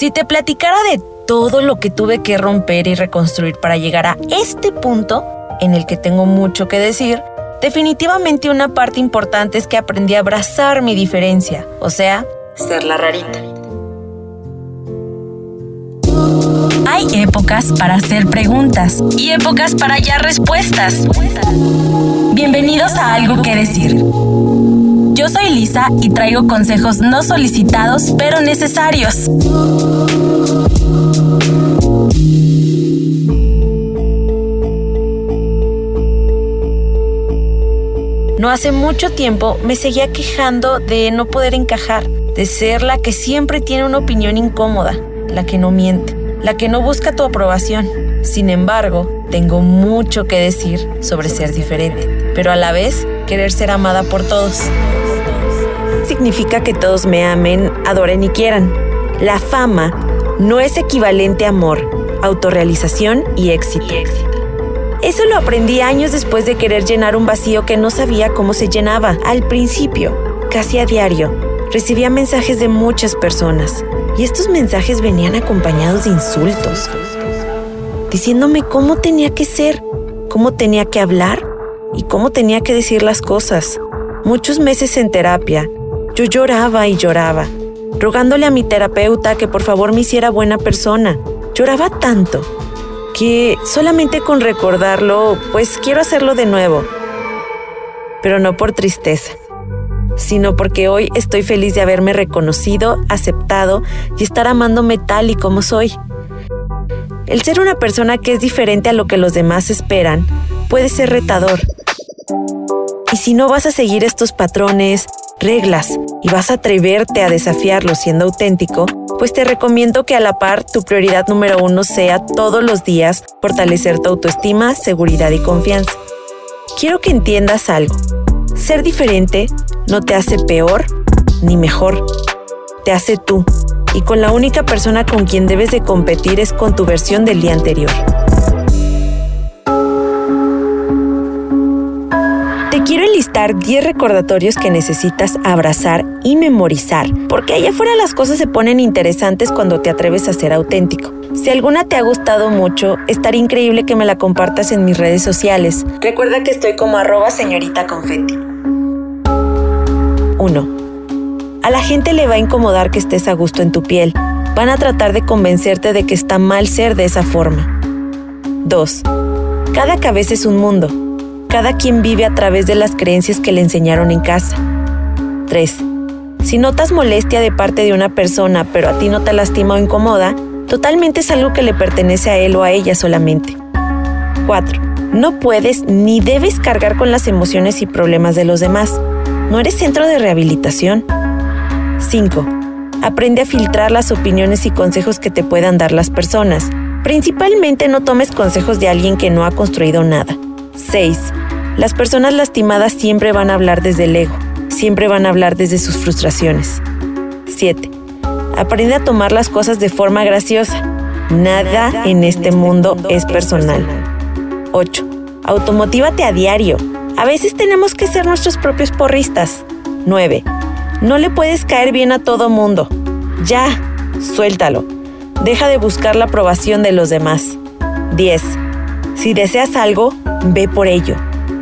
Si te platicara de todo lo que tuve que romper y reconstruir para llegar a este punto en el que tengo mucho que decir, definitivamente una parte importante es que aprendí a abrazar mi diferencia, o sea, ser la rarita. Épocas para hacer preguntas y épocas para hallar respuestas. Bienvenidos a Algo que Decir. Yo soy Lisa y traigo consejos no solicitados pero necesarios. No hace mucho tiempo me seguía quejando de no poder encajar, de ser la que siempre tiene una opinión incómoda, la que no miente, la que no busca tu aprobación. Sin embargo, tengo mucho que decir sobre ser diferente, pero a la vez querer ser amada por todos. Significa que todos me amen, adoren y quieran. La fama no es equivalente a amor, autorrealización y éxito. Eso lo aprendí años después de querer llenar un vacío que no sabía cómo se llenaba. Al principio, casi a diario, recibía mensajes de muchas personas y estos mensajes venían acompañados de insultos, diciéndome cómo tenía que ser, cómo tenía que hablar y cómo tenía que decir las cosas. Muchos meses en terapia, yo lloraba y lloraba, rogándole a mi terapeuta que por favor me hiciera buena persona. Lloraba tanto que solamente con recordarlo, pues quiero hacerlo de nuevo. Pero no por tristeza, sino porque hoy estoy feliz de haberme reconocido, aceptado y estar amándome tal y como soy. El ser una persona que es diferente a lo que los demás esperan puede ser retador. Y si no vas a seguir estos patrones, reglas y vas a atreverte a desafiarlos siendo auténtico, pues te recomiendo que a la par tu prioridad número uno sea todos los días fortalecer tu autoestima, seguridad y confianza. Quiero que entiendas algo. Ser diferente no te hace peor ni mejor, te hace tú. Y con la única persona con quien debes de competir es con tu versión del día anterior. quiero enlistar 10 recordatorios que necesitas abrazar y memorizar, porque allá afuera las cosas se ponen interesantes cuando te atreves a ser auténtico. Si alguna te ha gustado mucho, estaría increíble que me la compartas en mis redes sociales. Recuerda que estoy como arroba señorita confetti. 1. A la gente le va a incomodar que estés a gusto en tu piel. Van a tratar de convencerte de que está mal ser de esa forma. 2. Cada cabeza es un mundo cada quien vive a través de las creencias que le enseñaron en casa. 3. Si notas molestia de parte de una persona, pero a ti no te lastima o incomoda, totalmente es algo que le pertenece a él o a ella solamente. 4. No puedes ni debes cargar con las emociones y problemas de los demás. No eres centro de rehabilitación. 5. Aprende a filtrar las opiniones y consejos que te puedan dar las personas. Principalmente no tomes consejos de alguien que no ha construido nada. 6. Las personas lastimadas siempre van a hablar desde el ego, siempre van a hablar desde sus frustraciones. 7. Aprende a tomar las cosas de forma graciosa. Nada en este mundo es personal. 8. Automotívate a diario. A veces tenemos que ser nuestros propios porristas. 9. No le puedes caer bien a todo mundo. Ya, suéltalo. Deja de buscar la aprobación de los demás. 10. Si deseas algo, ve por ello.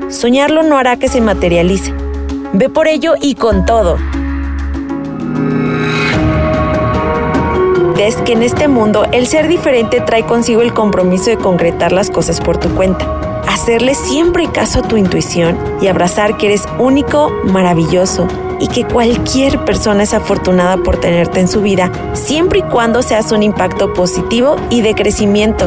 Soñarlo no hará que se materialice. Ve por ello y con todo. Ves que en este mundo el ser diferente trae consigo el compromiso de concretar las cosas por tu cuenta. Hacerle siempre caso a tu intuición y abrazar que eres único, maravilloso y que cualquier persona es afortunada por tenerte en su vida, siempre y cuando seas un impacto positivo y de crecimiento.